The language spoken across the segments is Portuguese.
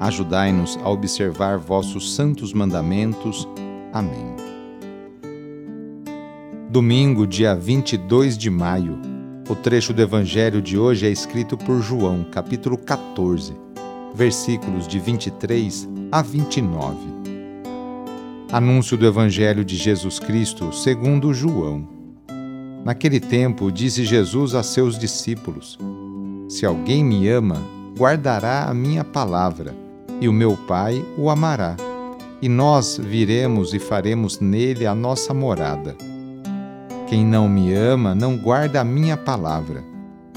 Ajudai-nos a observar vossos santos mandamentos. Amém. Domingo, dia 22 de maio o trecho do Evangelho de hoje é escrito por João, capítulo 14, versículos de 23 a 29. Anúncio do Evangelho de Jesus Cristo segundo João. Naquele tempo, disse Jesus a seus discípulos: Se alguém me ama, guardará a minha palavra, e o meu Pai o amará, e nós viremos e faremos nele a nossa morada. Quem não me ama não guarda a minha palavra,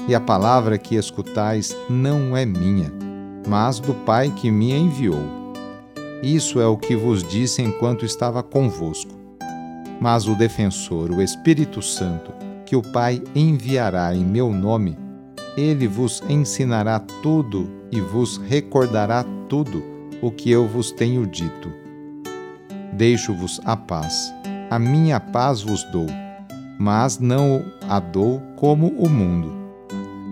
e a palavra que escutais não é minha, mas do Pai que me enviou. Isso é o que vos disse enquanto estava convosco. Mas o defensor, o Espírito Santo, que o Pai enviará em meu nome, ele vos ensinará tudo e vos recordará tudo o que eu vos tenho dito. Deixo-vos a paz, a minha paz vos dou mas não a dou como o mundo.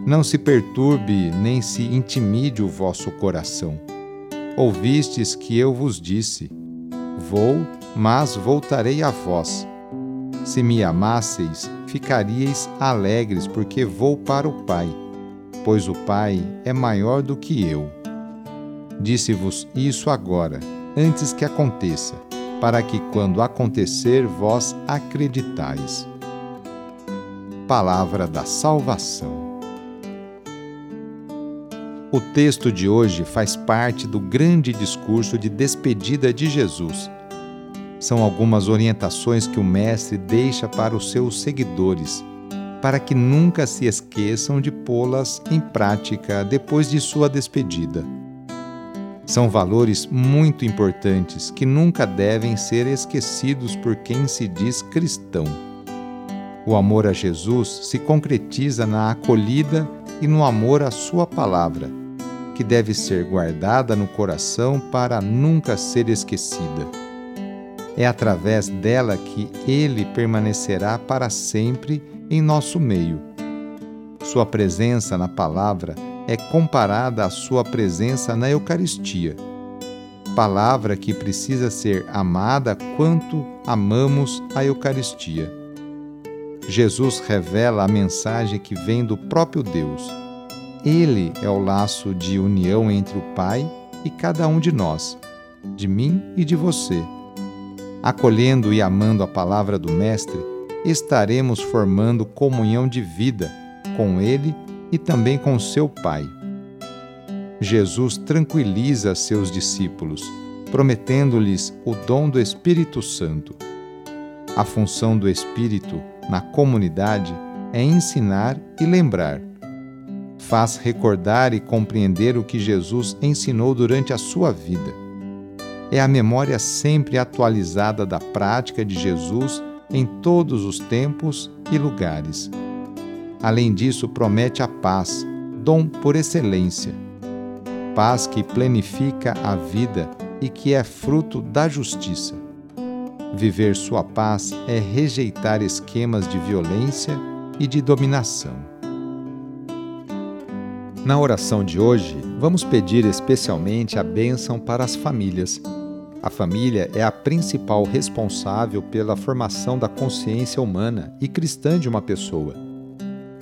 Não se perturbe nem se intimide o vosso coração. Ouvistes que eu vos disse: Vou, mas voltarei a vós. Se me amasseis, ficaríeis alegres, porque vou para o Pai, pois o Pai é maior do que eu. Disse-vos isso agora, antes que aconteça, para que quando acontecer vós acreditais palavra da salvação. O texto de hoje faz parte do grande discurso de despedida de Jesus. São algumas orientações que o Mestre deixa para os seus seguidores, para que nunca se esqueçam de pô-las em prática depois de sua despedida. São valores muito importantes que nunca devem ser esquecidos por quem se diz cristão. O amor a Jesus se concretiza na acolhida e no amor à Sua palavra, que deve ser guardada no coração para nunca ser esquecida. É através dela que Ele permanecerá para sempre em nosso meio. Sua presença na palavra é comparada à sua presença na Eucaristia. Palavra que precisa ser amada quanto amamos a Eucaristia. Jesus revela a mensagem que vem do próprio Deus. Ele é o laço de união entre o Pai e cada um de nós, de mim e de você. Acolhendo e amando a palavra do Mestre, estaremos formando comunhão de vida com Ele e também com seu Pai. Jesus tranquiliza seus discípulos, prometendo-lhes o dom do Espírito Santo. A função do Espírito na comunidade é ensinar e lembrar. Faz recordar e compreender o que Jesus ensinou durante a sua vida. É a memória sempre atualizada da prática de Jesus em todos os tempos e lugares. Além disso, promete a paz, dom por excelência. Paz que plenifica a vida e que é fruto da justiça. Viver sua paz é rejeitar esquemas de violência e de dominação. Na oração de hoje, vamos pedir especialmente a bênção para as famílias. A família é a principal responsável pela formação da consciência humana e cristã de uma pessoa.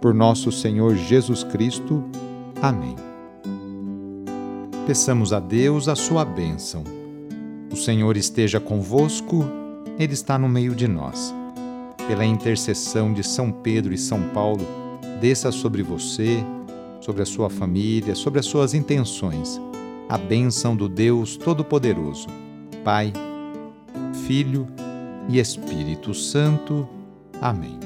Por nosso Senhor Jesus Cristo. Amém. Peçamos a Deus a sua bênção. O Senhor esteja convosco, Ele está no meio de nós. Pela intercessão de São Pedro e São Paulo, desça sobre você, sobre a sua família, sobre as suas intenções, a bênção do Deus Todo-Poderoso, Pai, Filho e Espírito Santo. Amém.